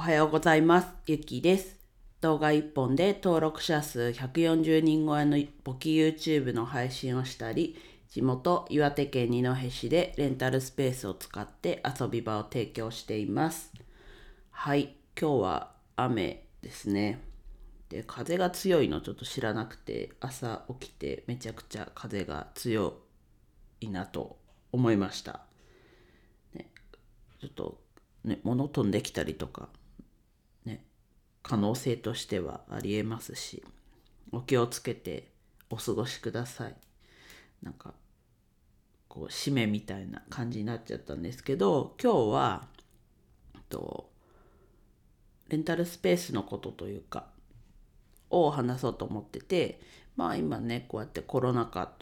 おはようございます。ゆきです。動画1本で登録者数140人超えの簿記 YouTube の配信をしたり、地元岩手県二戸市でレンタルスペースを使って遊び場を提供しています。はい、今日は雨ですね。で、風が強いのちょっと知らなくて、朝起きてめちゃくちゃ風が強いなと思いました。ね、ちょっとね、物飛んできたりとか、可能性としてはありえますし、お気をつけてお過ごしください。なんか、こう、締めみたいな感じになっちゃったんですけど、今日は、と、レンタルスペースのことというか、を話そうと思ってて、まあ今ね、こうやってコロナ禍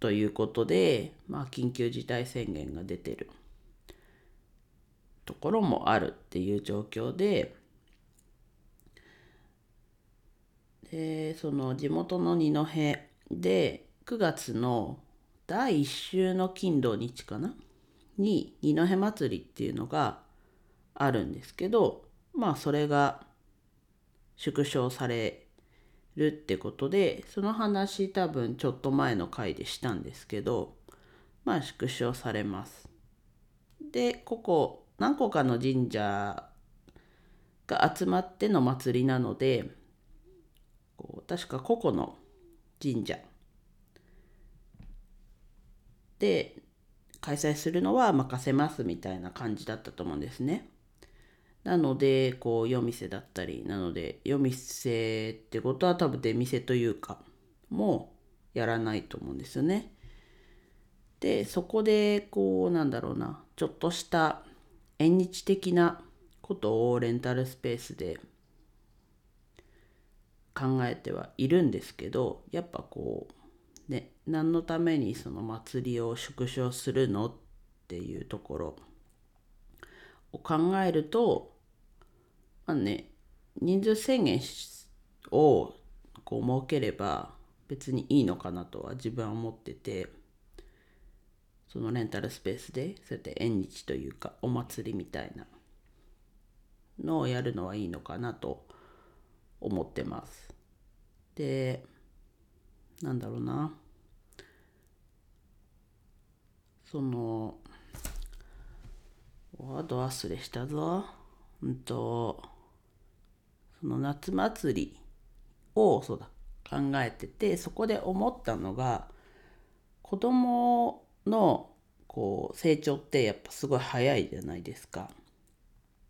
ということで、まあ緊急事態宣言が出てる。ところもあるっていう状況ででその地元の二戸で9月の第1週の金土日かな？に二戸祭りっていうのがあるんですけどまあそれが縮小されるってことでその話多分ちょっと前の回でしたんですけどまあ縮小されます。でここ何個かの神社が集まっての祭りなので確か個々の神社で開催するのは任せますみたいな感じだったと思うんですね。なので、こう、夜店だったり、なので、夜店ってことは多分出店というか、もうやらないと思うんですよね。で、そこで、こう、なんだろうな、ちょっとした縁日的なことをレンタルスペースで考えてはいるんですけどやっぱこうね何のためにその祭りを縮小するのっていうところを考えるとまあね人数制限をこう設ければ別にいいのかなとは自分は思ってて。そのレンタルスペースでそうやって縁日というかお祭りみたいなのをやるのはいいのかなと思ってます。でなんだろうなそのワード忘れしたぞ。うんとその夏祭りをそうだ考えててそこで思ったのが子供のこう成長ってやっぱすごい早いじゃないですか。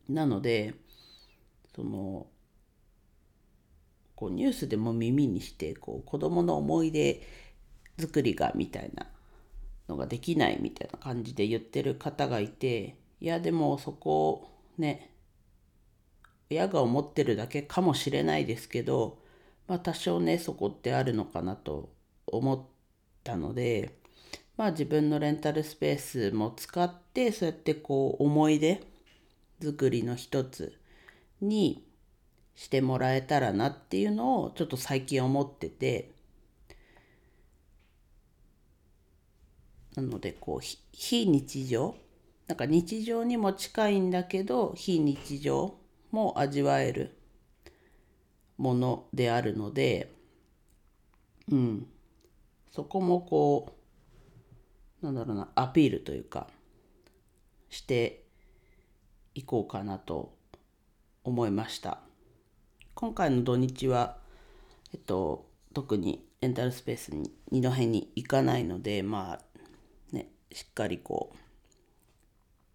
なのでそのこうニュースでも耳にしてこう子供の思い出作りがみたいなのができないみたいな感じで言ってる方がいていやでもそこね親が思ってるだけかもしれないですけどまあ多少ねそこってあるのかなと思ったのでまあ自分のレンタルスペースも使ってそうやってこう思い出作りの一つにしてもらえたらなっていうのをちょっと最近思ってて。なのでこう非日常。なんか日常にも近いんだけど非日常も味わえるものであるのでうん。そこもこうなんだろうな、アピールというか、していこうかなと思いました。今回の土日は、えっと、特にレンタルスペースに二戸に行かないので、まあ、ね、しっかりこ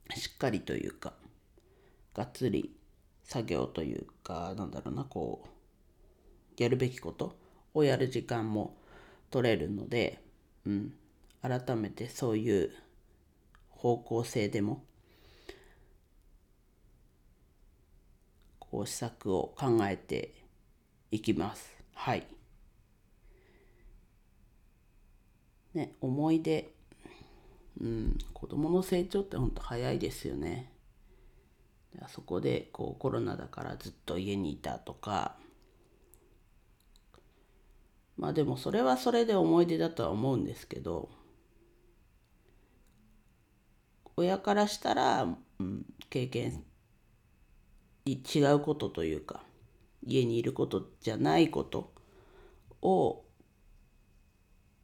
う、しっかりというか、がっつり作業というか、なんだろうな、こう、やるべきことをやる時間も取れるので、うん、改めてそういう方向性でもこう施策を考えていきます。はい。ね、思い出、うん、子供の成長ってほんと早いですよね。そこでこうコロナだからずっと家にいたとかまあでもそれはそれで思い出だとは思うんですけど親からしたら、うん、経験違うことというか家にいることじゃないことを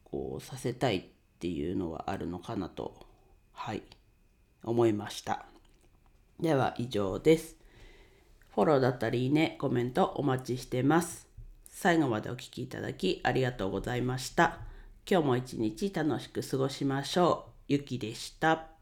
こうさせたいっていうのはあるのかなとはい思いました。では以上です。フォローだったりいいねコメントお待ちしてます。最後までお聴きいただきありがとうございました。今日も一日楽しく過ごしましょう。ゆきでした。